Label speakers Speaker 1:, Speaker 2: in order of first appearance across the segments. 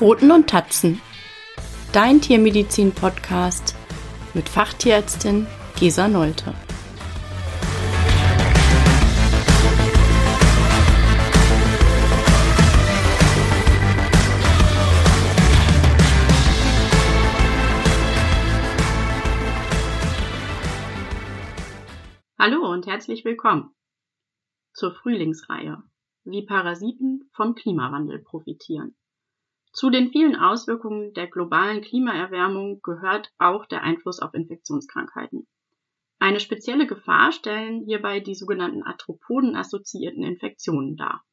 Speaker 1: Pfoten und Tatzen. Dein Tiermedizin-Podcast mit Fachtierärztin Gesa Nolte.
Speaker 2: Hallo und herzlich willkommen zur Frühlingsreihe, wie Parasiten vom Klimawandel profitieren. Zu den vielen Auswirkungen der globalen Klimaerwärmung gehört auch der Einfluss auf Infektionskrankheiten. Eine spezielle Gefahr stellen hierbei die sogenannten Arthropoden-assoziierten Infektionen dar.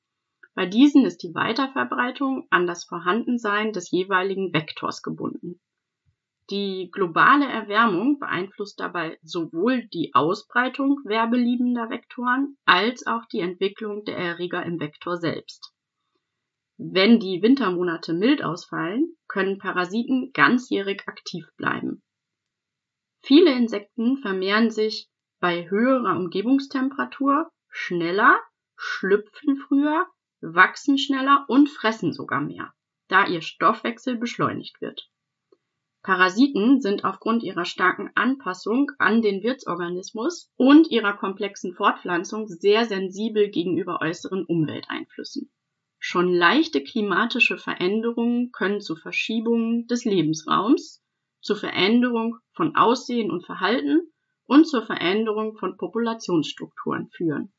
Speaker 2: Bei diesen ist die Weiterverbreitung an das Vorhandensein des jeweiligen Vektors gebunden. Die globale Erwärmung beeinflusst dabei sowohl die Ausbreitung werbeliebender Vektoren als auch die Entwicklung der Erreger im Vektor selbst. Wenn die Wintermonate mild ausfallen, können Parasiten ganzjährig aktiv bleiben. Viele Insekten vermehren sich bei höherer Umgebungstemperatur schneller, schlüpfen früher, wachsen schneller und fressen sogar mehr, da ihr Stoffwechsel beschleunigt wird. Parasiten sind aufgrund ihrer starken Anpassung an den Wirtsorganismus und ihrer komplexen Fortpflanzung sehr sensibel gegenüber äußeren Umwelteinflüssen. Schon leichte klimatische Veränderungen können zu Verschiebungen des Lebensraums, zur Veränderung von Aussehen und Verhalten und zur Veränderung von Populationsstrukturen führen.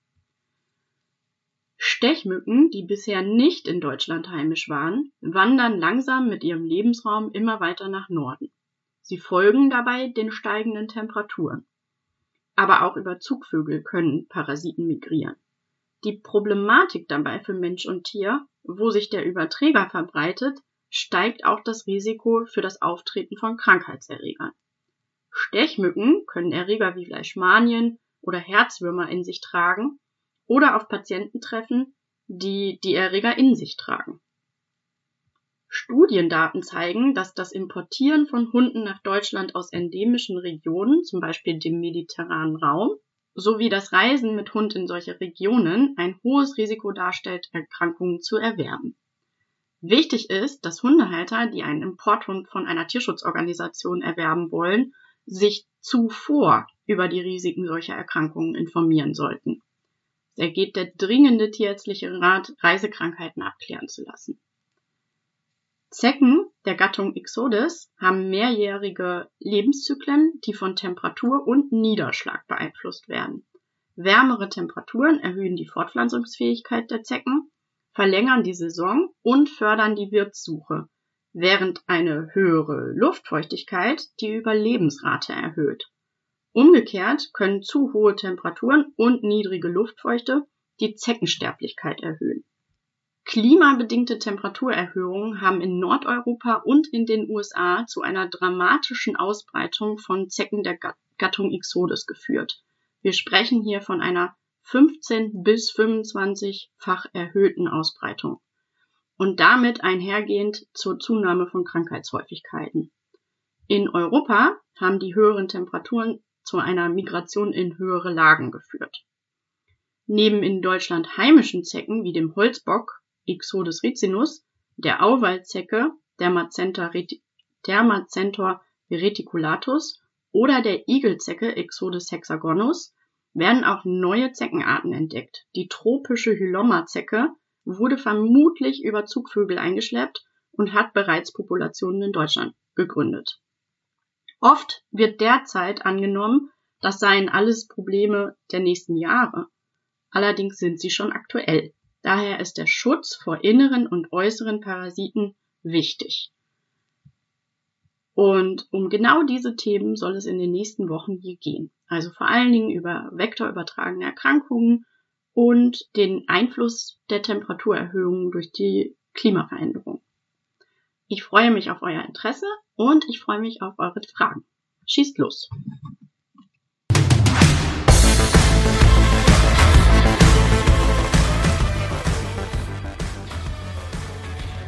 Speaker 2: Stechmücken, die bisher nicht in Deutschland heimisch waren, wandern langsam mit ihrem Lebensraum immer weiter nach Norden. Sie folgen dabei den steigenden Temperaturen. Aber auch über Zugvögel können Parasiten migrieren. Die Problematik dabei für Mensch und Tier, wo sich der Überträger verbreitet, steigt auch das Risiko für das Auftreten von Krankheitserregern. Stechmücken können Erreger wie Leishmanien oder Herzwürmer in sich tragen oder auf Patienten treffen, die die Erreger in sich tragen. Studiendaten zeigen, dass das Importieren von Hunden nach Deutschland aus endemischen Regionen, zum Beispiel dem mediterranen Raum, sowie das Reisen mit Hund in solche Regionen ein hohes Risiko darstellt, Erkrankungen zu erwerben. Wichtig ist, dass Hundehalter, die einen Importhund von einer Tierschutzorganisation erwerben wollen, sich zuvor über die Risiken solcher Erkrankungen informieren sollten. Da geht der dringende tierärztliche Rat, Reisekrankheiten abklären zu lassen. Zecken der Gattung Ixodes haben mehrjährige Lebenszyklen, die von Temperatur und Niederschlag beeinflusst werden. Wärmere Temperaturen erhöhen die Fortpflanzungsfähigkeit der Zecken, verlängern die Saison und fördern die Wirtssuche, während eine höhere Luftfeuchtigkeit die Überlebensrate erhöht. Umgekehrt können zu hohe Temperaturen und niedrige Luftfeuchte die Zeckensterblichkeit erhöhen. Klimabedingte Temperaturerhöhungen haben in Nordeuropa und in den USA zu einer dramatischen Ausbreitung von Zecken der Gattung Ixodes geführt. Wir sprechen hier von einer 15 bis 25-fach erhöhten Ausbreitung und damit einhergehend zur Zunahme von Krankheitshäufigkeiten. In Europa haben die höheren Temperaturen zu einer Migration in höhere Lagen geführt. Neben in Deutschland heimischen Zecken wie dem Holzbock Ixodes ricinus, der Auwaldzecke Dermacentor reticulatus oder der Igelzecke Ixodes hexagonus werden auch neue Zeckenarten entdeckt. Die tropische Hyloma-Zecke wurde vermutlich über Zugvögel eingeschleppt und hat bereits Populationen in Deutschland gegründet. Oft wird derzeit angenommen, das seien alles Probleme der nächsten Jahre. Allerdings sind sie schon aktuell. Daher ist der Schutz vor inneren und äußeren Parasiten wichtig. Und um genau diese Themen soll es in den nächsten Wochen hier gehen. Also vor allen Dingen über vektorübertragene Erkrankungen und den Einfluss der Temperaturerhöhungen durch die Klimaveränderung. Ich freue mich auf euer Interesse und ich freue mich auf eure Fragen. Schießt los!